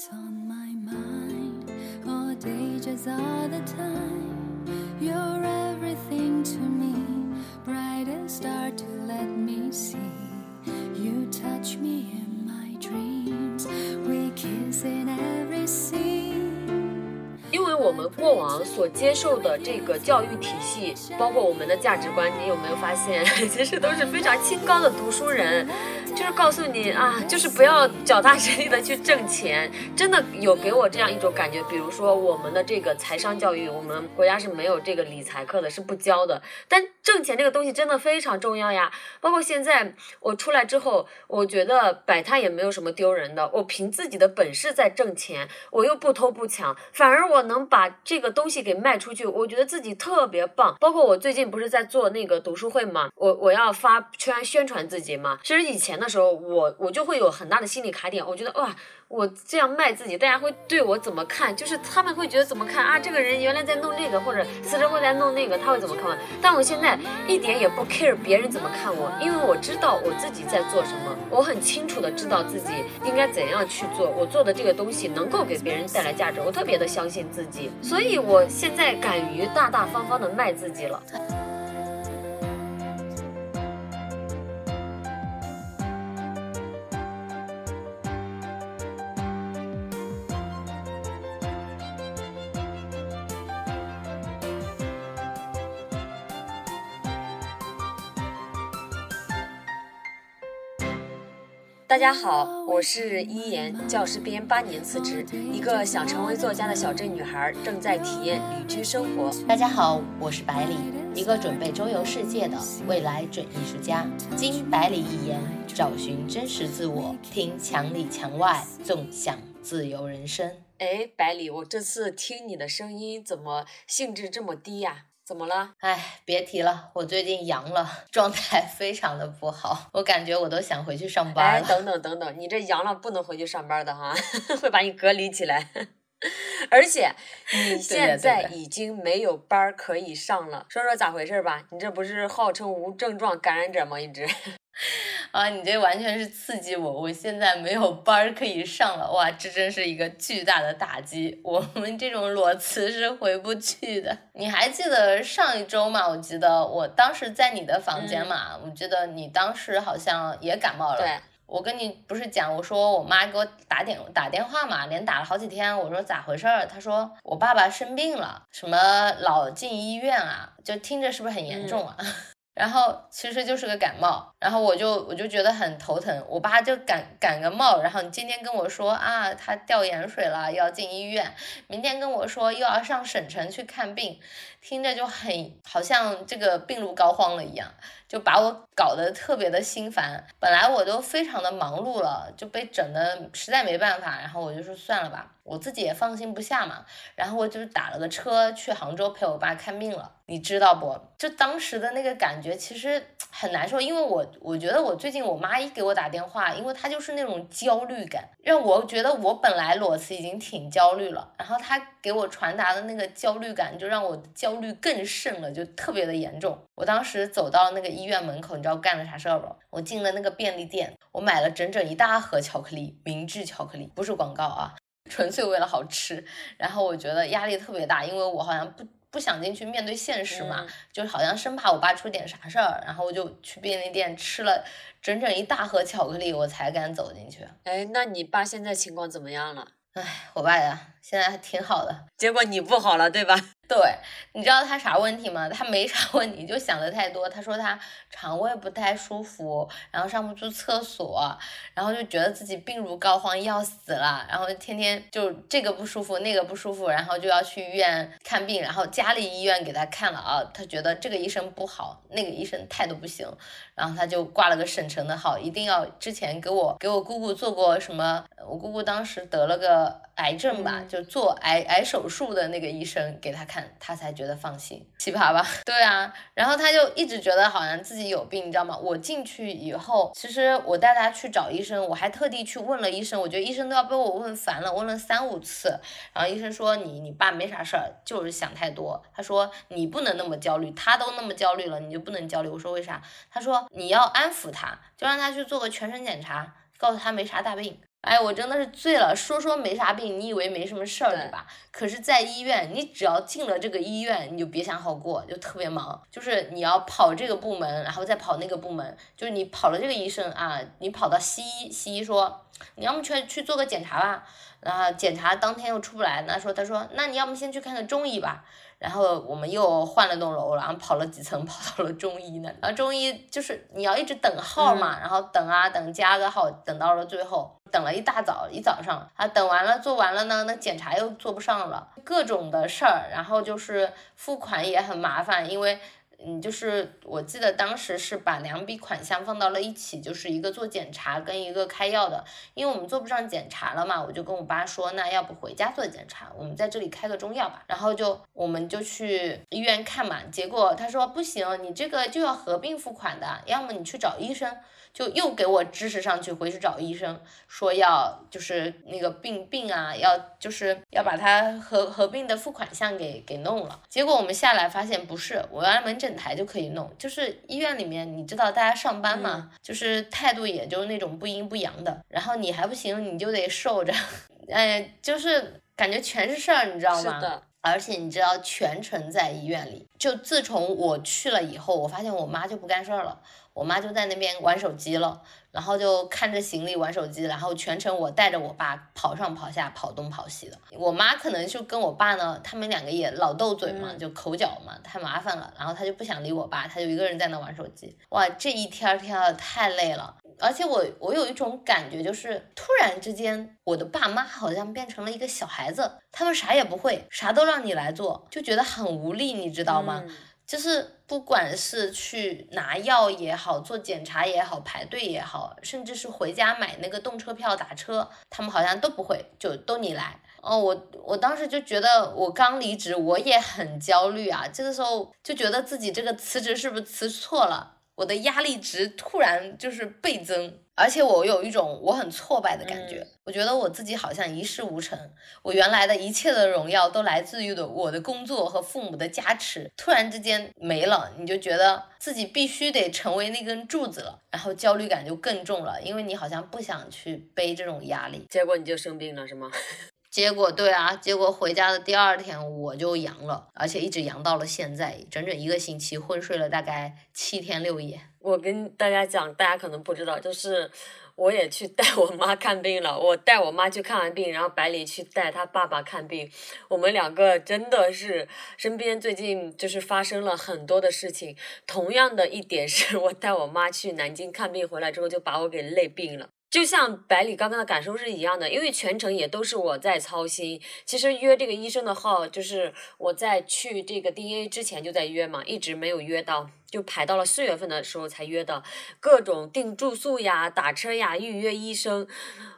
always on my mind. All day, just all the time. You're everything to me. Brightest star to let me see. You touch me in my dreams. We kiss in every scene. 因为我们过往所接受的这个教育体系，包括我们的价值观，你有没有发现，其实都是非常清高的读书人，就是告诉你啊，就是不要脚踏实地的去挣钱，真的有给我这样一种感觉。比如说我们的这个财商教育，我们国家是没有这个理财课的，是不教的。但挣钱这个东西真的非常重要呀。包括现在我出来之后，我觉得摆摊也没有什么丢人的，我凭自己的本事在挣钱，我又不偷不抢，反而我能把这个东西给卖出去，我觉得自己特别棒。包括我最近不是在做那个读书会嘛，我我要发圈宣传自己嘛。其实以前的时候，我我就会有很大的心理卡点，我觉得哇。我这样卖自己，大家会对我怎么看？就是他们会觉得怎么看啊？这个人原来在弄这个，或者私生活在弄那个，他会怎么看？但我现在一点也不 care 别人怎么看我，因为我知道我自己在做什么，我很清楚的知道自己应该怎样去做。我做的这个东西能够给别人带来价值，我特别的相信自己，所以我现在敢于大大方方的卖自己了。大家好，我是一言，教师编八年辞职，一个想成为作家的小镇女孩，正在体验旅居生活。大家好，我是百里，一个准备周游世界的未来准艺术家。经百里一言，找寻真实自我，听墙里墙外，纵享自由人生。哎，百里，我这次听你的声音，怎么兴致这么低呀？怎么了？哎，别提了，我最近阳了，状态非常的不好，我感觉我都想回去上班哎，等等等等，你这阳了不能回去上班的哈，会把你隔离起来。而且你现在已经没有班儿可以上了，说说咋回事吧？你这不是号称无症状感染者吗？一直。啊，你这完全是刺激我！我现在没有班儿可以上了，哇，这真是一个巨大的打击。我们这种裸辞是回不去的。你还记得上一周吗？我记得我当时在你的房间嘛，我记得你当时好像也感冒了。对，我跟你不是讲，我说我妈给我打电打电话嘛，连打了好几天。我说咋回事儿？她说我爸爸生病了，什么老进医院啊，就听着是不是很严重啊？然后其实就是个感冒，然后我就我就觉得很头疼，我爸就感感个冒，然后你今天跟我说啊，他掉盐水了，要进医院，明天跟我说又要上省城去看病，听着就很好像这个病入膏肓了一样，就把我搞得特别的心烦。本来我都非常的忙碌了，就被整的实在没办法，然后我就说算了吧，我自己也放心不下嘛，然后我就打了个车去杭州陪我爸看病了。你知道不？就当时的那个感觉其实很难受，因为我我觉得我最近我妈一给我打电话，因为她就是那种焦虑感，让我觉得我本来裸辞已经挺焦虑了，然后她给我传达的那个焦虑感，就让我焦虑更甚了，就特别的严重。我当时走到那个医院门口，你知道干了啥事儿不？我进了那个便利店，我买了整整一大盒巧克力，明治巧克力，不是广告啊，纯粹为了好吃。然后我觉得压力特别大，因为我好像不。不想进去面对现实嘛，就好像生怕我爸出点啥事儿，然后我就去便利店吃了整整一大盒巧克力，我才敢走进去。哎，那你爸现在情况怎么样了？哎，我爸呀，现在还挺好的，结果你不好了，对吧？对，你知道他啥问题吗？他没啥 问题，就想的太多。他说他肠胃不太舒服，然后上不出厕所，然后就觉得自己病入膏肓要死了，然后天天就这个不舒服那个不舒服，然后就要去医院看病，然后家里医院给他看了啊，他觉得这个医生不好，那个医生态度不行，然后他就挂了个省城的号，一定要之前给我给我姑姑做过什么，我姑姑当时得了个癌症吧，就做癌癌手术的那个医生给他看。他才觉得放心，奇葩吧？对啊，然后他就一直觉得好像自己有病，你知道吗？我进去以后，其实我带他去找医生，我还特地去问了医生，我觉得医生都要被我问烦了，问了三五次。然后医生说你你爸没啥事儿，就是想太多。他说你不能那么焦虑，他都那么焦虑了，你就不能焦虑。我说为啥？他说你要安抚他，就让他去做个全身检查，告诉他没啥大病。哎，我真的是醉了。说说没啥病，你以为没什么事儿，对吧？可是，在医院，你只要进了这个医院，你就别想好过，就特别忙。就是你要跑这个部门，然后再跑那个部门。就是你跑了这个医生啊，你跑到西医，西医说你要么去去做个检查吧，然后检查当天又出不来，那说他说那你要么先去看看中医吧。然后我们又换了栋楼，然后跑了几层，跑到了中医那。然后中医就是你要一直等号嘛，然后等啊等，加个号，等到了最后，等了一大早一早上，啊等完了做完了呢，那检查又做不上了，各种的事儿，然后就是付款也很麻烦，因为。嗯，就是我记得当时是把两笔款项放到了一起，就是一个做检查跟一个开药的，因为我们做不上检查了嘛，我就跟我爸说，那要不回家做检查，我们在这里开个中药吧。然后就我们就去医院看嘛，结果他说不行，你这个就要合并付款的，要么你去找医生。就又给我支持上去，回去找医生说要就是那个病病啊，要就是要把它合合并的付款项给给弄了。结果我们下来发现不是，我原来门诊台就可以弄，就是医院里面你知道大家上班嘛，就是态度也就是那种不阴不阳的，然后你还不行，你就得受着，哎，就是感觉全是事儿，你知道吗？是的。而且你知道全程在医院里，就自从我去了以后，我发现我妈就不干事儿了。我妈就在那边玩手机了，然后就看着行李玩手机，然后全程我带着我爸跑上跑下，跑东跑西的。我妈可能就跟我爸呢，他们两个也老斗嘴嘛，就口角嘛，太麻烦了。然后她就不想理我爸，他就一个人在那玩手机。哇，这一天天的太累了。而且我我有一种感觉，就是突然之间，我的爸妈好像变成了一个小孩子，他们啥也不会，啥都让你来做，就觉得很无力，你知道吗？就是不管是去拿药也好，做检查也好，排队也好，甚至是回家买那个动车票打车，他们好像都不会，就都你来。哦，我我当时就觉得我刚离职，我也很焦虑啊。这个时候就觉得自己这个辞职是不是辞错了？我的压力值突然就是倍增。而且我有一种我很挫败的感觉，我觉得我自己好像一事无成，我原来的一切的荣耀都来自于的我的工作和父母的加持，突然之间没了，你就觉得自己必须得成为那根柱子了，然后焦虑感就更重了，因为你好像不想去背这种压力，结果你就生病了是吗？结果对啊，结果回家的第二天我就阳了，而且一直阳到了现在，整整一个星期，昏睡了大概七天六夜。我跟大家讲，大家可能不知道，就是我也去带我妈看病了。我带我妈去看完病，然后百里去带他爸爸看病。我们两个真的是身边最近就是发生了很多的事情。同样的一点是我带我妈去南京看病回来之后，就把我给累病了。就像百里刚刚的感受是一样的，因为全程也都是我在操心。其实约这个医生的号，就是我在去这个 DNA 之前就在约嘛，一直没有约到。就排到了四月份的时候才约的，各种订住宿呀、打车呀、预约医生，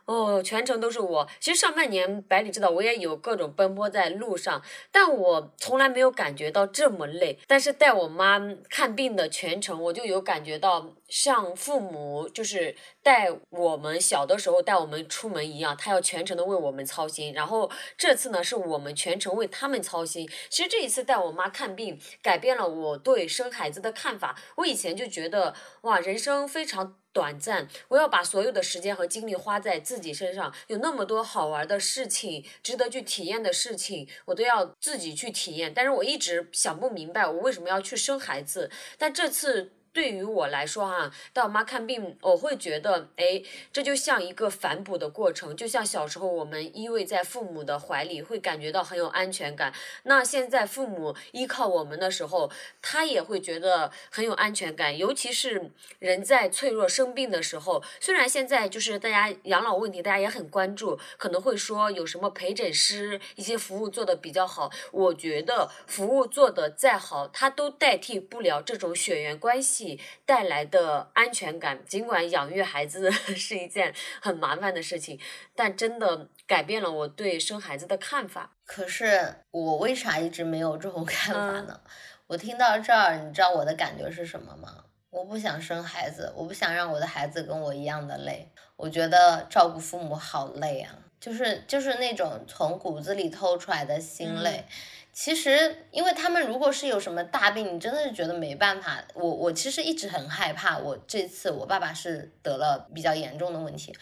哦，全程都是我。其实上半年百里知道我也有各种奔波在路上，但我从来没有感觉到这么累。但是带我妈看病的全程，我就有感觉到像父母就是带我们小的时候带我们出门一样，他要全程的为我们操心。然后这次呢，是我们全程为他们操心。其实这一次带我妈看病，改变了我对生孩子的。看法，我以前就觉得哇，人生非常短暂，我要把所有的时间和精力花在自己身上，有那么多好玩的事情，值得去体验的事情，我都要自己去体验。但是我一直想不明白，我为什么要去生孩子？但这次。对于我来说哈，带我妈看病，我会觉得，哎，这就像一个反哺的过程，就像小时候我们依偎在父母的怀里，会感觉到很有安全感。那现在父母依靠我们的时候，他也会觉得很有安全感。尤其是人在脆弱生病的时候，虽然现在就是大家养老问题，大家也很关注，可能会说有什么陪诊师一些服务做的比较好。我觉得服务做的再好，它都代替不了这种血缘关系。带来的安全感，尽管养育孩子 是一件很麻烦的事情，但真的改变了我对生孩子的看法。可是我为啥一直没有这种 看法呢？我听到这儿，你知道我的感觉是什么吗？我不想生孩子，我不想让我的孩子跟我一样的累。我觉得照顾父母好累啊，就是就是那种从骨子里透出来的心累。其实，因为他们如果是有什么大病，你真的是觉得没办法。我我其实一直很害怕，我这次我爸爸是得了比较严重的问题。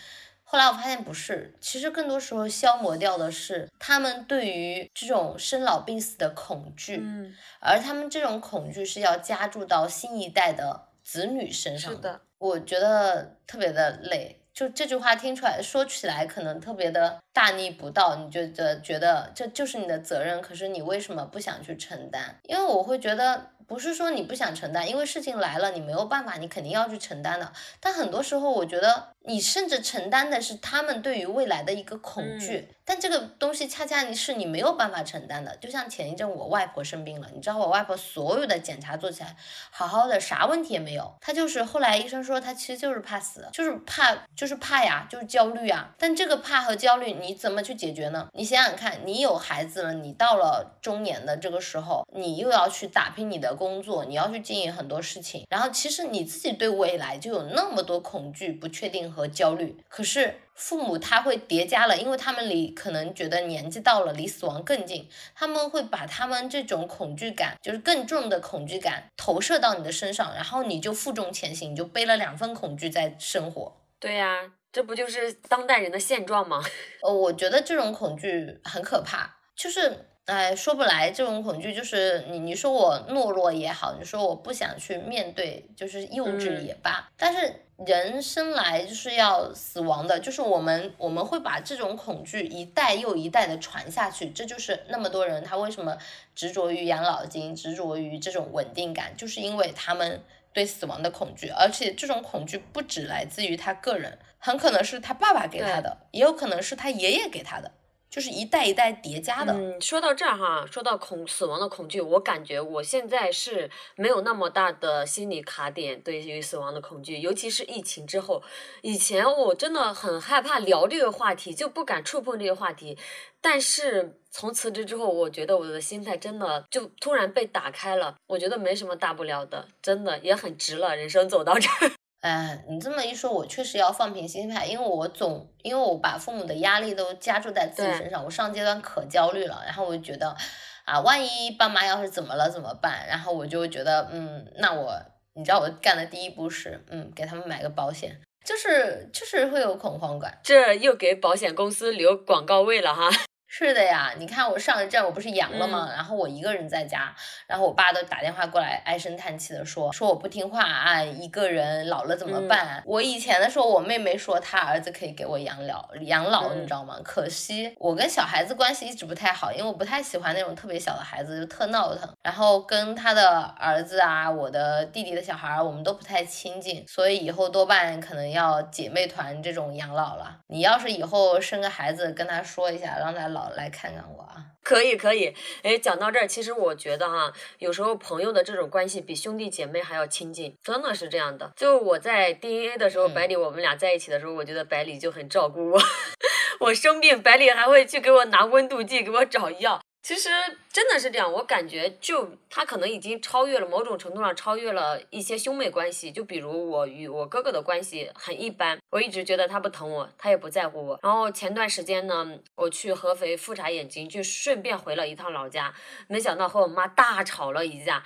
后来我发现不是，其实更多时候消磨掉的是他们对于这种生老病死的恐惧，嗯，而他们这种恐惧是要加注到新一代的子女身上是的，我觉得特别的累。就这句话听出来，说起来可能特别的大逆不道，你觉得觉得这就是你的责任，可是你为什么不想去承担？因为我会觉得。不是说你不想承担，因为事情来了，你没有办法，你肯定要去承担的。但很多时候，我觉得你甚至承担的是他们对于未来的一个恐惧，但这个东西恰恰你是你没有办法承担的。就像前一阵我外婆生病了，你知道我外婆所有的检查做起来好好的，啥问题也没有，她就是后来医生说她其实就是怕死，就是怕就是是怕呀，就是焦虑啊。但这个怕和焦虑你怎么去解决呢？你想想看，你有孩子了，你到了中年的这个时候，你又要去打拼你的。工作你要去经营很多事情，然后其实你自己对未来就有那么多恐惧、不确定和焦虑。可是父母他会叠加了，因为他们离可能觉得年纪到了，离死亡更近，他们会把他们这种恐惧感，就是更重的恐惧感投射到你的身上，然后你就负重前行，你就背了两份恐惧在生活。对呀，这不就是当代人的现状吗？呃，我觉得这种恐惧很可怕，就是。哎，说不来，这种恐惧就是你，你说我懦弱也好，你说我不想去面对，就是幼稚也罢。但是人生来就是要死亡的，就是我们我们会把这种恐惧一代又一代的传下去。这就是那么多人他为什么执着于养老金，执着于这种稳定感，就是因为他们对死亡的恐惧，而且这种恐惧不只来自于他个人，很可能是他爸爸给他的，也有可能是他爷爷给他的。就是一代一代叠加的。嗯，说到这儿哈，说到恐死亡的恐惧，我感觉我现在是没有那么大的心理卡点对于死亡的恐惧，尤其是疫情之后，以前我真的很害怕聊这个话题，就不敢触碰这个话题。但是从辞职之后，我觉得我的心态真的就突然被打开了，我觉得没什么大不了的，真的也很值了，人生走到这儿。哎，你这么一说，我确实要放平心态，因为我总因为我把父母的压力都加注在自己身上，我上阶段可焦虑了，然后我就觉得，啊，万一爸妈要是怎么了怎么办？然后我就觉得，嗯，那我，你知道我干的第一步是，嗯，给他们买个保险，就是就是会有恐慌感，这又给保险公司留广告位了哈。是的呀，你看我上一站我不是阳了吗？然后我一个人在家，然后我爸都打电话过来唉声叹气的说，说我不听话啊，一个人老了怎么办？我以前的时候，我妹妹说她儿子可以给我养老养老，你知道吗？可惜我跟小孩子关系一直不太好，因为我不太喜欢那种特别小的孩子，就特闹腾。然后跟他的儿子啊，我的弟弟的小孩，我们都不太亲近，所以以后多半可能要姐妹团这种养老了。你要是以后生个孩子，跟他说一下，让他老。来看看我啊，可以可以，哎，讲到这儿，其实我觉得哈，有时候朋友的这种关系比兄弟姐妹还要亲近，真的是这样的。就我在 DNA 的时候，百里我们俩在一起的时候，我觉得百里就很照顾我，我生病，百里还会去给我拿温度计，给我找药。其实真的是这样，我感觉就他可能已经超越了某种程度上超越了一些兄妹关系。就比如我与我哥哥的关系很一般，我一直觉得他不疼我，他也不在乎我。然后前段时间呢，我去合肥复查眼睛，就顺便回了一趟老家，没想到和我妈大吵了一架。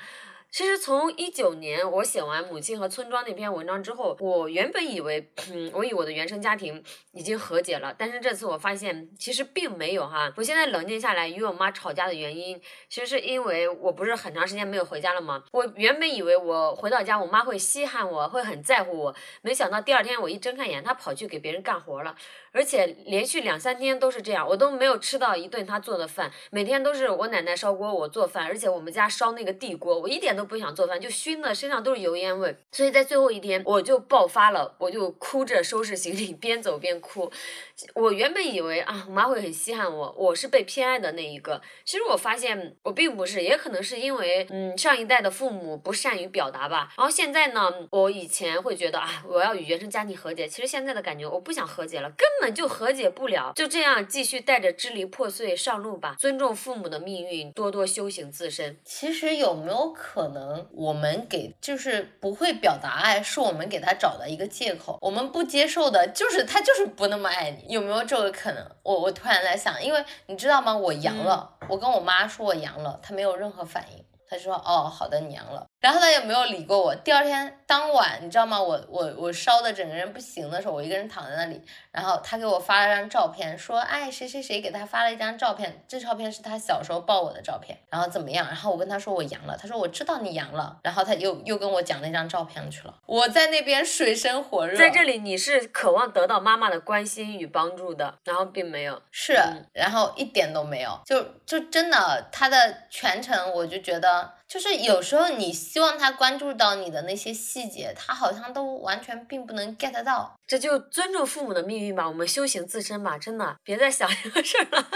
其实从一九年我写完《母亲和村庄》那篇文章之后，我原本以为，嗯，我与我的原生家庭已经和解了。但是这次我发现，其实并没有哈。我现在冷静下来，与我妈吵架的原因，其实是因为我不是很长时间没有回家了吗？我原本以为我回到家，我妈会稀罕我，会很在乎我。没想到第二天我一睁开眼，她跑去给别人干活了，而且连续两三天都是这样，我都没有吃到一顿她做的饭。每天都是我奶奶烧锅，我做饭，而且我们家烧那个地锅，我一点都。不想做饭，就熏的身上都是油烟味，所以在最后一天我就爆发了，我就哭着收拾行李，边走边哭。我原本以为啊，我妈会很稀罕我，我是被偏爱的那一个。其实我发现我并不是，也可能是因为嗯上一代的父母不善于表达吧。然后现在呢，我以前会觉得啊，我要与原生家庭和解。其实现在的感觉，我不想和解了，根本就和解不了。就这样继续带着支离破碎上路吧，尊重父母的命运，多多修行自身。其实有没有可能，我们给就是不会表达爱，是我们给他找的一个借口？我们不接受的就是他就是不那么爱你。有没有这个可能？我我突然在想，因为你知道吗？我阳了，我跟我妈说我阳了，她没有任何反应，她说哦，好的，你阳了。然后他也没有理过我。第二天当晚，你知道吗？我我我烧的整个人不行的时候，我一个人躺在那里，然后他给我发了张照片，说，哎，谁谁谁给他发了一张照片，这照片是他小时候抱我的照片，然后怎么样？然后我跟他说我阳了，他说我知道你阳了，然后他又又跟我讲那张照片去了。我在那边水深火热，在这里你是渴望得到妈妈的关心与帮助的，然后并没有，是，然后一点都没有，就就真的他的全程，我就觉得。就是有时候你希望他关注到你的那些细节，他好像都完全并不能 get 到。这就尊重父母的命运吧，我们修行自身吧，真的别再想 这个事儿了，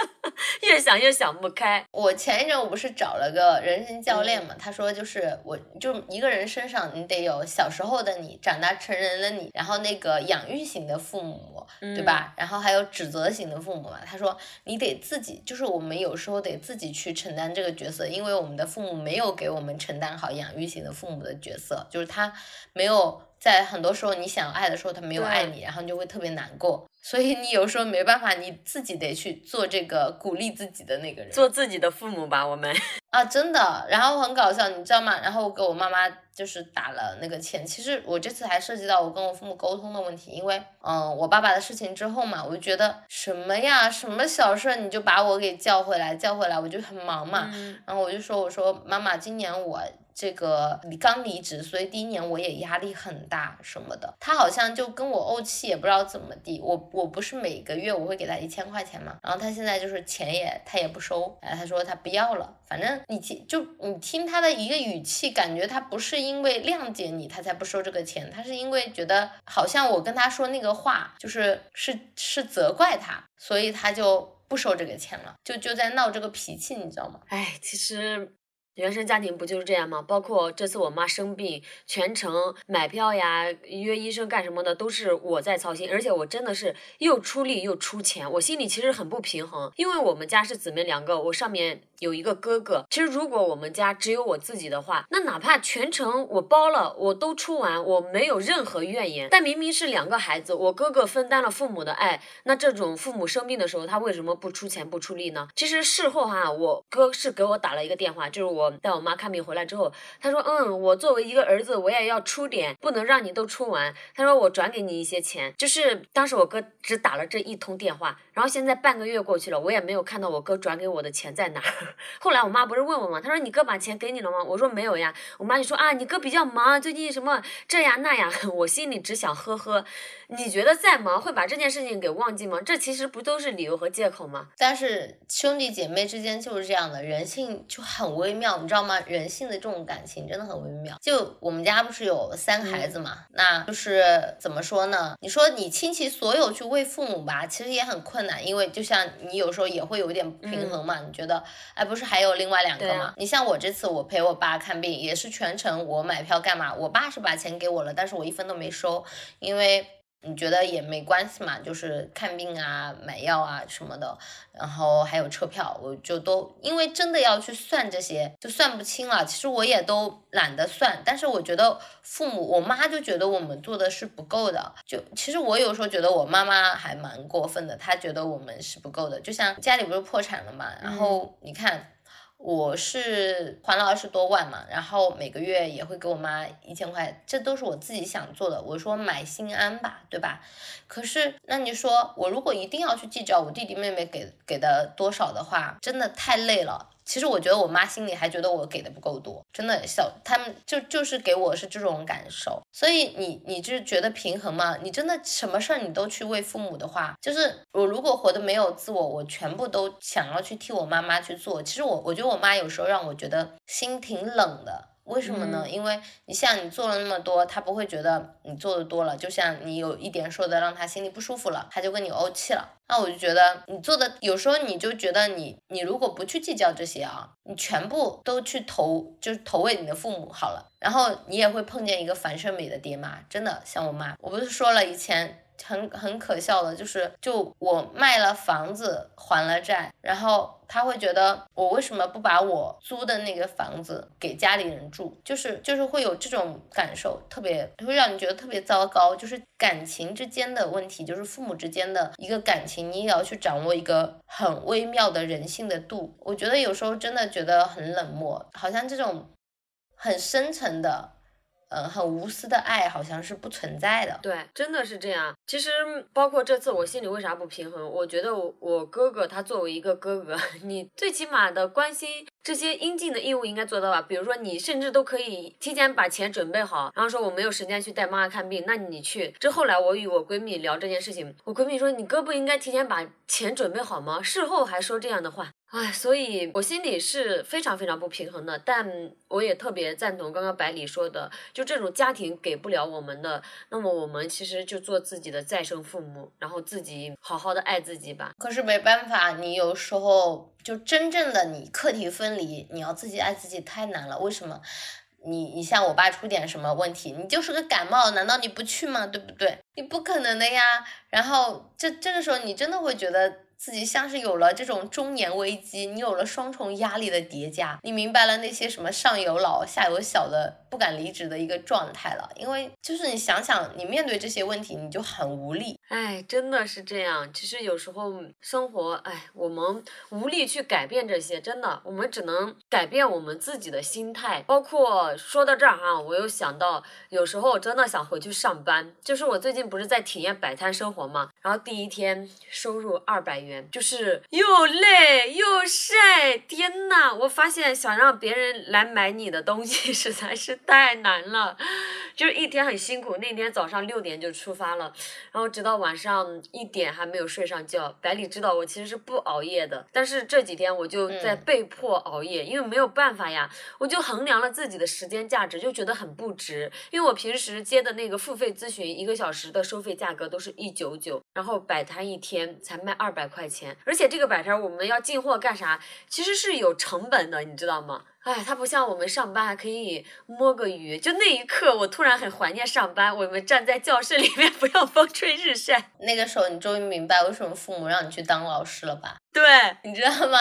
越想越想不开。我前一阵我不是找了个人生教练嘛，他说就是我就一个人身上你得有小时候的你，长大成人的你，然后那个养育型的父母，对吧？然后还有指责型的父母嘛。他说你得自己，就是我们有时候得自己去承担这个角色，因为我们的父母没有给。给我们承担好养育型的父母的角色，就是他没有在很多时候你想爱的时候他没有爱你，然后你就会特别难过。所以你有时候没办法，你自己得去做这个鼓励自己的那个人，做自己的父母吧，我们 啊，真的。然后很搞笑，你知道吗？然后我给我妈妈就是打了那个钱。其实我这次还涉及到我跟我父母沟通的问题，因为嗯，我爸爸的事情之后嘛，我就觉得什么呀，什么小事你就把我给叫回来，叫回来，我就很忙嘛。然后我就说，我说妈妈，今年我。这个你刚离职，所以第一年我也压力很大什么的。他好像就跟我怄气，也不知道怎么地。我我不是每个月我会给他一千块钱嘛，然后他现在就是钱也他也不收，哎，他说他不要了。反正你听就你听他的一个语气，感觉他不是因为谅解你他才不收这个钱，他是因为觉得好像我跟他说那个话就是是是责怪他，所以他就不收这个钱了，就就在闹这个脾气，你知道吗？哎，其实。原生家庭不就是这样吗？包括这次我妈生病，全程买票呀、约医生干什么的都是我在操心，而且我真的是又出力又出钱，我心里其实很不平衡。因为我们家是姊妹两个，我上面有一个哥哥。其实如果我们家只有我自己的话，那哪怕全程我包了，我都出完，我没有任何怨言。但明明是两个孩子，我哥哥分担了父母的爱，那这种父母生病的时候，他为什么不出钱不出力呢？其实事后哈，我哥是给我打了一个电话，就是我。带我妈看病回来之后，他说：“嗯，我作为一个儿子，我也要出点，不能让你都出完。”他说：“我转给你一些钱。”就是当时我哥只打了这一通电话，然后现在半个月过去了，我也没有看到我哥转给我的钱在哪。后来我妈不是问我吗？她说：“你哥把钱给你了吗？”我说：“没有呀。”我妈就说：“啊，你哥比较忙，最近什么这呀那呀。”我心里只想呵呵。你觉得再忙会把这件事情给忘记吗？这其实不都是理由和借口吗？但是兄弟姐妹之间就是这样的，人性就很微妙。你知道吗？人性的这种感情真的很微妙。就我们家不是有三个孩子嘛，那就是怎么说呢？你说你倾其所有去为父母吧，其实也很困难，因为就像你有时候也会有点不平衡嘛。你觉得，哎，不是还有另外两个吗？你像我这次我陪我爸看病，也是全程我买票干嘛？我爸是把钱给我了，但是我一分都没收，因为。你觉得也没关系嘛，就是看病啊、买药啊什么的，然后还有车票，我就都因为真的要去算这些，就算不清了。其实我也都懒得算，但是我觉得父母，我妈就觉得我们做的是不够的。就其实我有时候觉得我妈妈还蛮过分的，她觉得我们是不够的。就像家里不是破产了嘛，然后你看。我是还了二十多万嘛，然后每个月也会给我妈一千块，这都是我自己想做的。我说买心安吧，对吧？可是那你说我如果一定要去计较我弟弟妹妹给给的多少的话，真的太累了。其实我觉得我妈心里还觉得我给的不够多，真的小他们就就是给我是这种感受，所以你你就是觉得平衡吗？你真的什么事儿你都去为父母的话，就是我如果活得没有自我，我全部都想要去替我妈妈去做。其实我我觉得我妈有时候让我觉得心挺冷的。为什么呢？因为你像你做了那么多，他不会觉得你做的多了，就像你有一点说的让他心里不舒服了，他就跟你怄气了。那我就觉得你做的有时候你就觉得你你如果不去计较这些啊，你全部都去投就是投喂你的父母好了，然后你也会碰见一个樊胜美的爹妈，真的像我妈，我不是说了以前。很很可笑的，就是就我卖了房子还了债，然后他会觉得我为什么不把我租的那个房子给家里人住，就是就是会有这种感受，特别会让你觉得特别糟糕。就是感情之间的问题，就是父母之间的一个感情，你也要去掌握一个很微妙的人性的度。我觉得有时候真的觉得很冷漠，好像这种。很深层的。嗯，很无私的爱好像是不存在的。对，真的是这样。其实包括这次，我心里为啥不平衡？我觉得我我哥哥他作为一个哥哥，你最起码的关心这些应尽的义务应该做到吧？比如说你甚至都可以提前把钱准备好，然后说我没有时间去带妈妈看病，那你去。这后来我与我闺蜜聊这件事情，我闺蜜说你哥不应该提前把钱准备好吗？事后还说这样的话。哎，所以我心里是非常非常不平衡的，但我也特别赞同刚刚百里说的，就这种家庭给不了我们的，那么我们其实就做自己的再生父母，然后自己好好的爱自己吧。可是没办法，你有时候就真正的你课题分离，你要自己爱自己太难了。为什么？你你像我爸出点什么问题，你就是个感冒，难道你不去吗？对不对？你不可能的呀。然后这这个时候，你真的会觉得。自己像是有了这种中年危机，你有了双重压力的叠加，你明白了那些什么上有老下有小的不敢离职的一个状态了。因为就是你想想，你面对这些问题，你就很无力。哎，真的是这样。其实有时候生活，哎，我们无力去改变这些，真的，我们只能改变我们自己的心态。包括说到这儿哈，我又想到，有时候真的想回去上班。就是我最近不是在体验摆摊生活嘛，然后第一天收入二百元。就是又累又晒，天呐！我发现想让别人来买你的东西实在是太难了，就是一天很辛苦。那天早上六点就出发了，然后直到晚上一点还没有睡上觉。百里知道我其实是不熬夜的，但是这几天我就在被迫熬夜，因为没有办法呀。我就衡量了自己的时间价值，就觉得很不值。因为我平时接的那个付费咨询，一个小时的收费价格都是一九九，然后摆摊一天才卖二百块。块钱，而且这个摆摊我们要进货干啥？其实是有成本的，你知道吗？哎，它不像我们上班还可以摸个鱼。就那一刻，我突然很怀念上班。我们站在教室里面，不要风吹日晒。那个时候，你终于明白为什么父母让你去当老师了吧？对，你知道吗？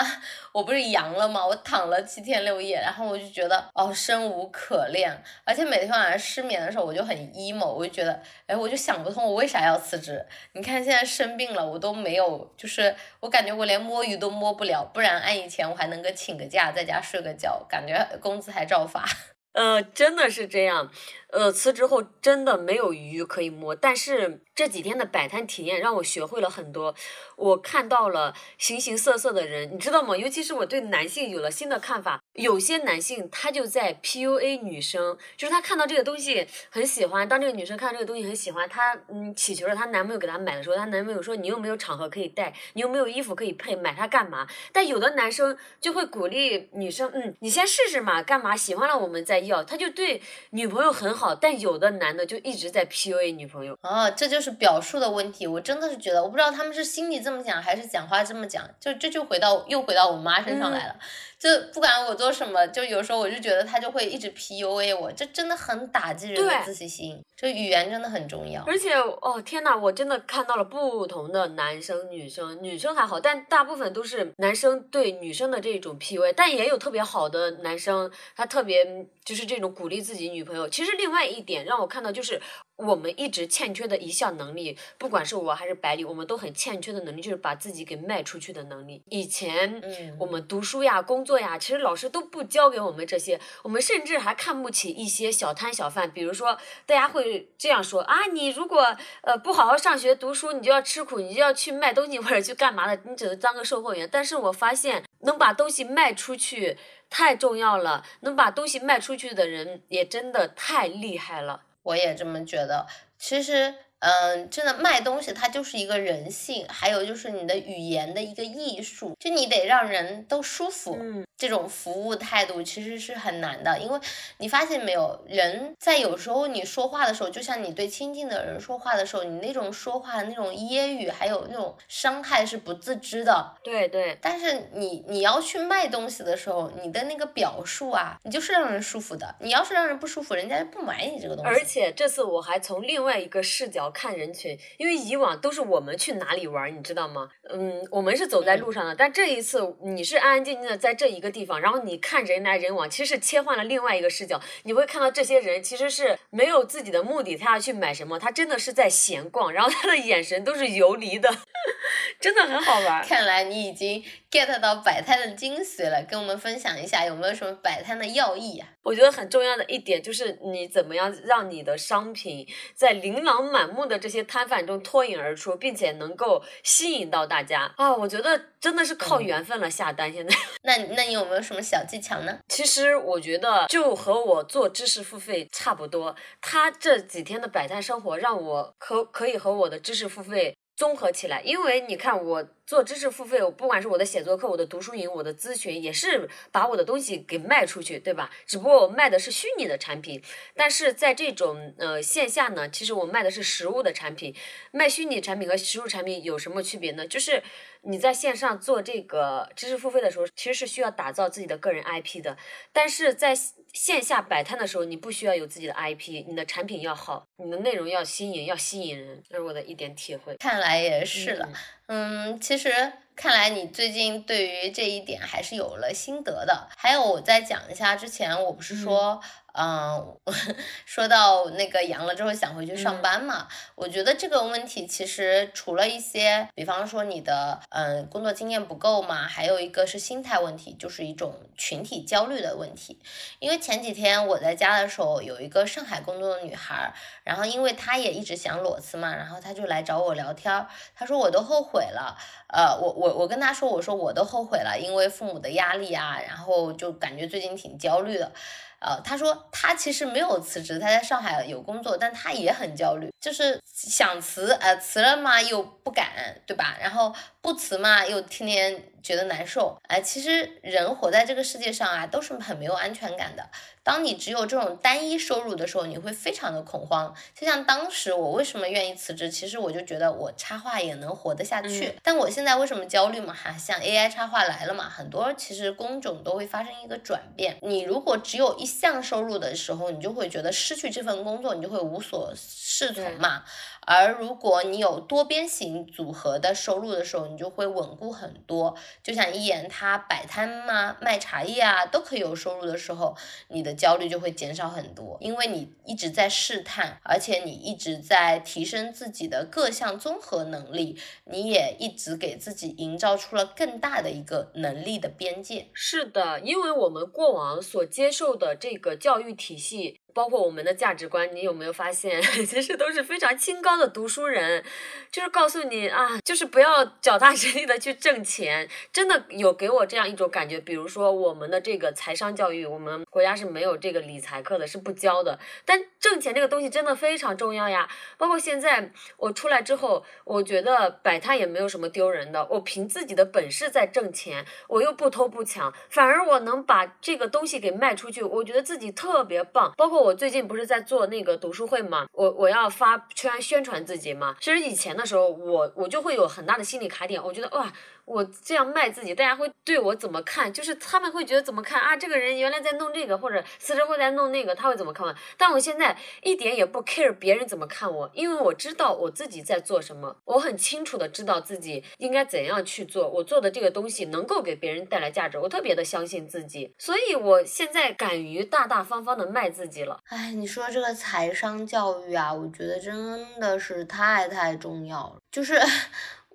我不是阳了吗？我躺了七天六夜，然后我就觉得哦，生无可恋。而且每天晚上失眠的时候，我就很 emo，我就觉得，哎，我就想不通我为啥要辞职。你看现在生病了，我都没有，就是我感觉我连摸鱼都摸不了。不然按以前我还能够请个假在家睡个觉，感觉工资还照发。呃，真的是这样。呃，辞职后真的没有鱼可以摸，但是这几天的摆摊体验让我学会了很多，我看到了形形色色的人，你知道吗？尤其是我对男性有了新的看法，有些男性他就在 PUA 女生，就是他看到这个东西很喜欢，当这个女生看到这个东西很喜欢，他嗯祈求着她男朋友给她买的时候，她男朋友说你又没有场合可以戴，你又没有衣服可以配，买它干嘛？但有的男生就会鼓励女生，嗯，你先试试嘛，干嘛？喜欢了我们再要，他就对女朋友很。好，但有的男的就一直在 PUA 女朋友啊，这就是表述的问题。我真的是觉得，我不知道他们是心里这么想，还是讲话这么讲，就这就回到又回到我妈身上来了。就不管我做什么，就有时候我就觉得他就会一直 PUA 我，这真的很打击人的自信心。这语言真的很重要。而且哦天呐，我真的看到了不同的男生女生，女生还好，但大部分都是男生对女生的这种 PUA，但也有特别好的男生，他特别就是这种鼓励自己女朋友。其实另外一点让我看到就是。我们一直欠缺的一项能力，不管是我还是百里，我们都很欠缺的能力，就是把自己给卖出去的能力。以前我们读书呀、工作呀，其实老师都不教给我们这些，我们甚至还看不起一些小摊小贩。比如说，大家会这样说啊，你如果呃不好好上学读书，你就要吃苦，你就要去卖东西或者去干嘛的，你只能当个售货员。但是我发现，能把东西卖出去太重要了，能把东西卖出去的人也真的太厉害了。我也这么觉得，其实。嗯，真的卖东西，它就是一个人性，还有就是你的语言的一个艺术，就你得让人都舒服。嗯，这种服务态度其实是很难的，因为你发现没有，人在有时候你说话的时候，就像你对亲近的人说话的时候，你那种说话的那种揶揄，还有那种伤害是不自知的。对对。但是你你要去卖东西的时候，你的那个表述啊，你就是让人舒服的。你要是让人不舒服，人家就不买你这个东西。而且这次我还从另外一个视角。看人群，因为以往都是我们去哪里玩，你知道吗？嗯，我们是走在路上的，但这一次你是安安静静的在这一个地方，然后你看人来人往，其实是切换了另外一个视角，你会看到这些人其实是没有自己的目的，他要去买什么，他真的是在闲逛，然后他的眼神都是游离的，真的很好玩。看来你已经。get 到摆摊的精髓了，跟我们分享一下有没有什么摆摊的要义啊？我觉得很重要的一点就是你怎么样让你的商品在琳琅满目的这些摊贩中脱颖而出，并且能够吸引到大家啊！我觉得真的是靠缘分了下单。现在，那那你有没有什么小技巧呢？其实我觉得就和我做知识付费差不多，他这几天的摆摊生活让我可可以和我的知识付费。综合起来，因为你看我做知识付费，我不管是我的写作课、我的读书营、我的咨询，也是把我的东西给卖出去，对吧？只不过我卖的是虚拟的产品，但是在这种呃线下呢，其实我卖的是实物的产品。卖虚拟产品和实物产品有什么区别呢？就是你在线上做这个知识付费的时候，其实是需要打造自己的个人 IP 的，但是在线下摆摊的时候，你不需要有自己的 IP，你的产品要好，你的内容要新颖，要吸引人，这是我的一点体会。看来也是了，嗯，其实看来你最近对于这一点还是有了心得的。还有，我再讲一下，之前我不是说。嗯，说到那个阳了之后想回去上班嘛，我觉得这个问题其实除了一些，比方说你的嗯工作经验不够嘛，还有一个是心态问题，就是一种群体焦虑的问题。因为前几天我在家的时候，有一个上海工作的女孩，然后因为她也一直想裸辞嘛，然后她就来找我聊天，她说我都后悔了，呃，我我我跟她说，我说我都后悔了，因为父母的压力啊，然后就感觉最近挺焦虑的。呃，他说他其实没有辞职，他在上海有工作，但他也很焦虑，就是想辞，呃，辞了嘛又不敢，对吧？然后不辞嘛又天天。觉得难受，哎，其实人活在这个世界上啊，都是很没有安全感的。当你只有这种单一收入的时候，你会非常的恐慌。就像当时我为什么愿意辞职，其实我就觉得我插画也能活得下去。但我现在为什么焦虑嘛？哈，像 AI 插画来了嘛，很多其实工种都会发生一个转变。你如果只有一项收入的时候，你就会觉得失去这份工作，你就会无所适从嘛。而如果你有多边形组合的收入的时候，你就会稳固很多。就像一言他摆摊嘛，卖茶叶啊，都可以有收入的时候，你的焦虑就会减少很多，因为你一直在试探，而且你一直在提升自己的各项综合能力，你也一直给自己营造出了更大的一个能力的边界。是的，因为我们过往所接受的这个教育体系。包括我们的价值观，你有没有发现，其实都是非常清高的读书人，就是告诉你啊，就是不要脚踏实地的去挣钱，真的有给我这样一种感觉。比如说我们的这个财商教育，我们国家是没有这个理财课的，是不教的。但挣钱这个东西真的非常重要呀。包括现在我出来之后，我觉得摆摊也没有什么丢人的，我凭自己的本事在挣钱，我又不偷不抢，反而我能把这个东西给卖出去，我觉得自己特别棒。包括我。我最近不是在做那个读书会嘛，我我要发圈宣传自己嘛。其实以前的时候，我我就会有很大的心理卡点，我觉得哇。我这样卖自己，大家会对我怎么看？就是他们会觉得怎么看啊？这个人原来在弄这个，或者辞职后在弄那个，他会怎么看？但我现在一点也不 care 别人怎么看我，因为我知道我自己在做什么，我很清楚的知道自己应该怎样去做。我做的这个东西能够给别人带来价值，我特别的相信自己，所以我现在敢于大大方方的卖自己了。哎，你说这个财商教育啊，我觉得真的是太太重要了，就是。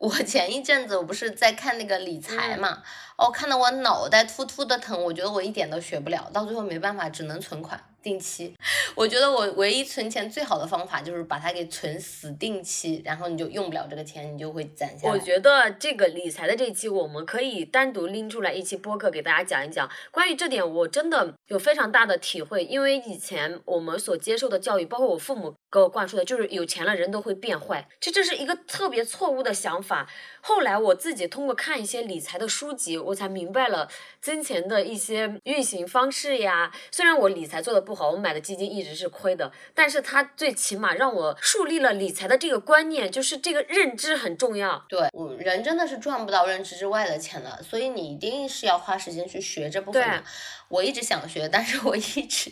我 前一阵子我不是在看那个理财嘛，哦，看得我脑袋突突的疼，我觉得我一点都学不了，到最后没办法，只能存款。定期，我觉得我唯一存钱最好的方法就是把它给存死定期，然后你就用不了这个钱，你就会攒下来。我觉得这个理财的这一期，我们可以单独拎出来一期播客给大家讲一讲。关于这点，我真的有非常大的体会，因为以前我们所接受的教育，包括我父母给我灌输的，就是有钱了人都会变坏，这这是一个特别错误的想法。后来我自己通过看一些理财的书籍，我才明白了金钱的一些运行方式呀。虽然我理财做的不。好，我买的基金一直是亏的，但是它最起码让我树立了理财的这个观念，就是这个认知很重要。对，嗯，人真的是赚不到认知之外的钱的，所以你一定是要花时间去学这部分。的。我一直想学，但是我一直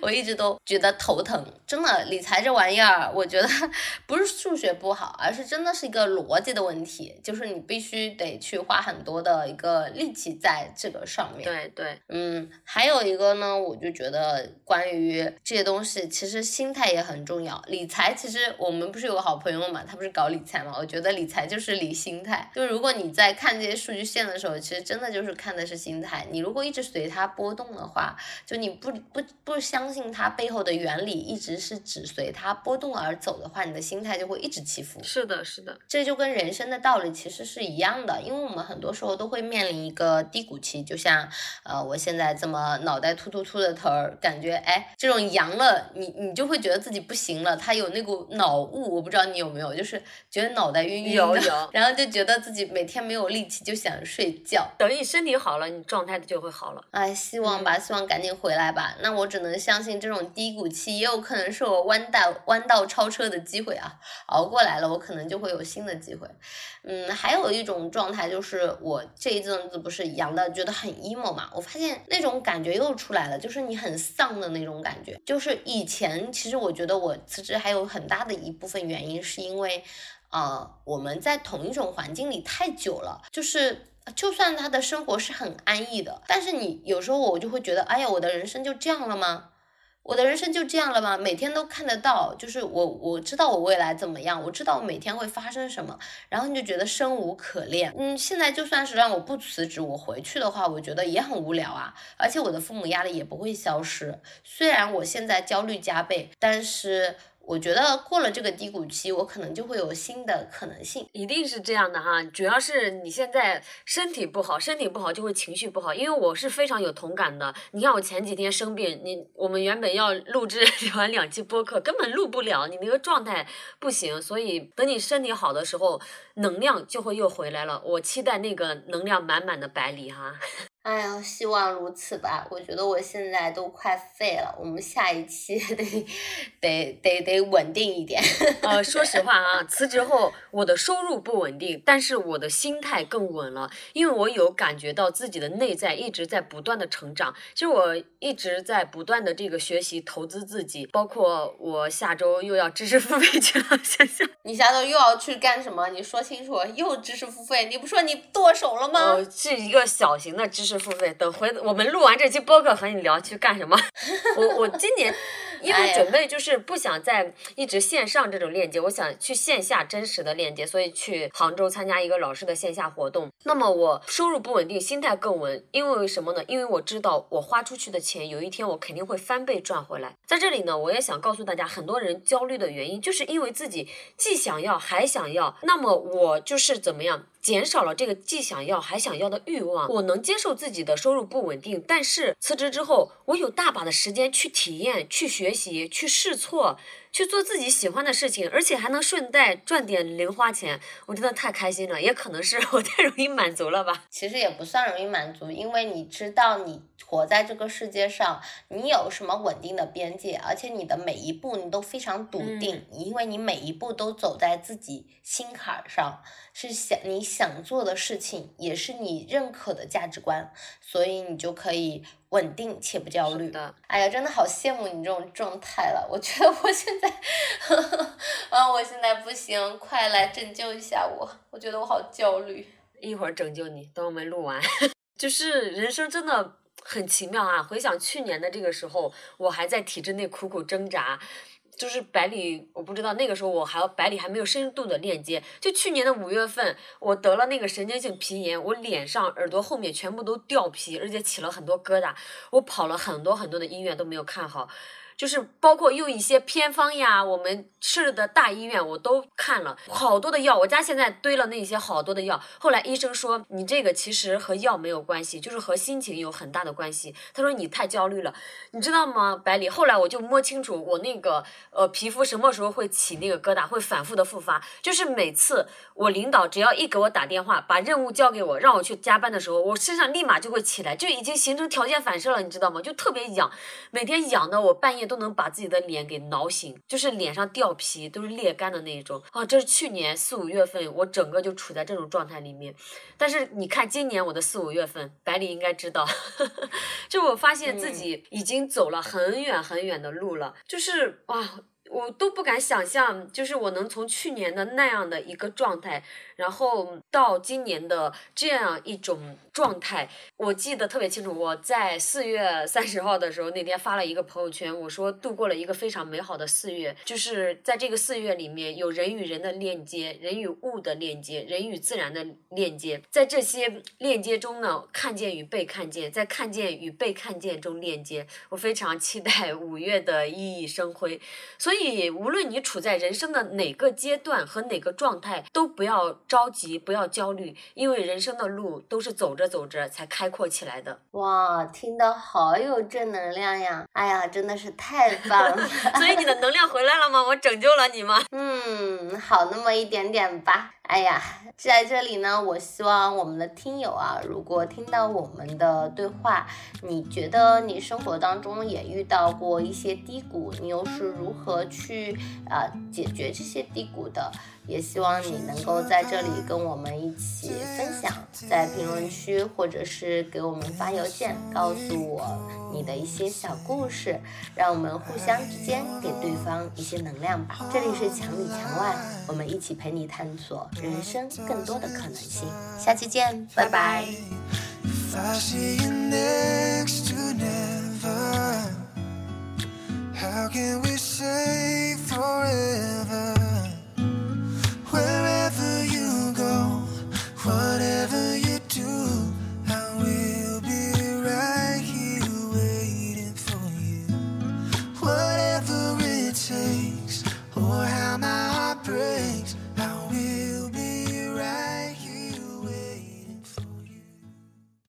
我一直都觉得头疼。真的，理财这玩玩意儿，我觉得不是数学不好，而是真的是一个逻辑的问题，就是你必须得去花很多的一个力气在这个上面。对对，嗯，还有一个呢，我就觉得关于这些东西，其实心态也很重要。理财其实我们不是有个好朋友嘛，他不是搞理财嘛，我觉得理财就是理心态。就如果你在看这些数据线的时候，其实真的就是看的是心态。你如果一直随它波动的话，就你不不不相信它背后的原理，一直是只随它波动而走的话，你的心态就会一直起伏。是的，是的，这就跟人生的道理其实是一样的，因为我们很多时候都会面临一个低谷期，就像呃我现在这么脑袋突突突的头儿，感觉哎这种阳了，你你就会觉得自己不行了，他有那股脑雾，我不知道你有没有，就是觉得脑袋晕晕的，有有然后就觉得自己每天没有力气，就想睡觉。等你身体好了，你状态就会好了。哎，希望吧，希望赶紧回来吧。那我只能相信这种低谷期也有可能是我弯道弯道超车的机会啊，熬过来了，我可能就会有新的机会。嗯，还有一种状态就是我这一阵子不是阳的，觉得很 emo 嘛，我发现那种感觉又出来了，就是你很丧的那种感觉。就是以前其实我觉得我辞职还有很大的一部分原因是因为，呃，我们在同一种环境里太久了，就是。就算他的生活是很安逸的，但是你有时候我就会觉得，哎呀，我的人生就这样了吗？我的人生就这样了吗？每天都看得到，就是我我知道我未来怎么样，我知道我每天会发生什么，然后你就觉得生无可恋。嗯，现在就算是让我不辞职，我回去的话，我觉得也很无聊啊，而且我的父母压力也不会消失。虽然我现在焦虑加倍，但是。我觉得过了这个低谷期，我可能就会有新的可能性。一定是这样的哈，主要是你现在身体不好，身体不好就会情绪不好。因为我是非常有同感的。你看我前几天生病，你我们原本要录制 完两期播客，根本录不了，你那个状态不行。所以等你身体好的时候，能量就会又回来了。我期待那个能量满满的百里哈。哎呀，希望如此吧。我觉得我现在都快废了，我们下一期 得得得得稳定一点。呃，说实话啊，辞职后我的收入不稳定，但是我的心态更稳了，因为我有感觉到自己的内在一直在不断的成长。其实我一直在不断的这个学习投资自己，包括我下周又要知识付费去了，想想。你下周又要去干什么？你说清楚，又知识付费？你不说你剁手了吗？呃，是一个小型的知识。付费，等回我们录完这期播客和你聊去干什么？我我 今年因为准备就是不想再一直线上这种链接，我想去线下真实的链接，所以去杭州参加一个老师的线下活动。那么我收入不稳定，心态更稳，因为什么呢？因为我知道我花出去的钱，有一天我肯定会翻倍赚回来。在这里呢，我也想告诉大家，很多人焦虑的原因，就是因为自己既想要还想要，那么我就是怎么样？减少了这个既想要还想要的欲望，我能接受自己的收入不稳定，但是辞职之后，我有大把的时间去体验、去学习、去试错。去做自己喜欢的事情，而且还能顺带赚点零花钱，我真的太开心了。也可能是我太容易满足了吧。其实也不算容易满足，因为你知道你活在这个世界上，你有什么稳定的边界，而且你的每一步你都非常笃定，因为你每一步都走在自己心坎上，是想你想做的事情，也是你认可的价值观，所以你就可以。稳定且不焦虑的，哎呀，真的好羡慕你这种状态了。我觉得我现在，啊，我现在不行，快来拯救一下我。我觉得我好焦虑。一会儿拯救你，等我们录完。就是人生真的很奇妙啊！回想去年的这个时候，我还在体制内苦苦挣扎。就是百里，我不知道那个时候我还百里还没有深度的链接。就去年的五月份，我得了那个神经性皮炎，我脸上、耳朵后面全部都掉皮，而且起了很多疙瘩。我跑了很多很多的医院都没有看好。就是包括用一些偏方呀，我们市的大医院我都看了好多的药，我家现在堆了那些好多的药。后来医生说，你这个其实和药没有关系，就是和心情有很大的关系。他说你太焦虑了，你知道吗，百里？后来我就摸清楚我那个呃皮肤什么时候会起那个疙瘩，会反复的复发，就是每次我领导只要一给我打电话，把任务交给我，让我去加班的时候，我身上立马就会起来，就已经形成条件反射了，你知道吗？就特别痒，每天痒的我半夜。都能把自己的脸给挠醒，就是脸上掉皮，都是裂干的那一种啊！这是去年四五月份，我整个就处在这种状态里面。但是你看今年我的四五月份，百里应该知道，就我发现自己已经走了很远很远的路了，就是哇。我都不敢想象，就是我能从去年的那样的一个状态，然后到今年的这样一种状态。我记得特别清楚，我在四月三十号的时候那天发了一个朋友圈，我说度过了一个非常美好的四月，就是在这个四月里面有人与人的链接，人与物的链接，人与自然的链接，在这些链接中呢，看见与被看见，在看见与被看见中链接。我非常期待五月的熠熠生辉，所以。所以，无论你处在人生的哪个阶段和哪个状态，都不要着急，不要焦虑，因为人生的路都是走着走着才开阔起来的。哇，听得好有正能量呀！哎呀，真的是太棒了。所以你的能量回来了吗？我拯救了你吗？嗯，好那么一点点吧。哎呀，在这里呢，我希望我们的听友啊，如果听到我们的对话，你觉得你生活当中也遇到过一些低谷，你又是如何去啊解决这些低谷的？也希望你能够在这里跟我们一起分享，在评论区或者是给我们发邮件，告诉我你的一些小故事，让我们互相之间给对方一些能量吧。这里是墙里墙外，我们一起陪你探索人生更多的可能性。下期见，拜拜。How can we say Wherever you go, whatever you do, I will be right here waiting for you. Whatever it takes, or how my heart breaks.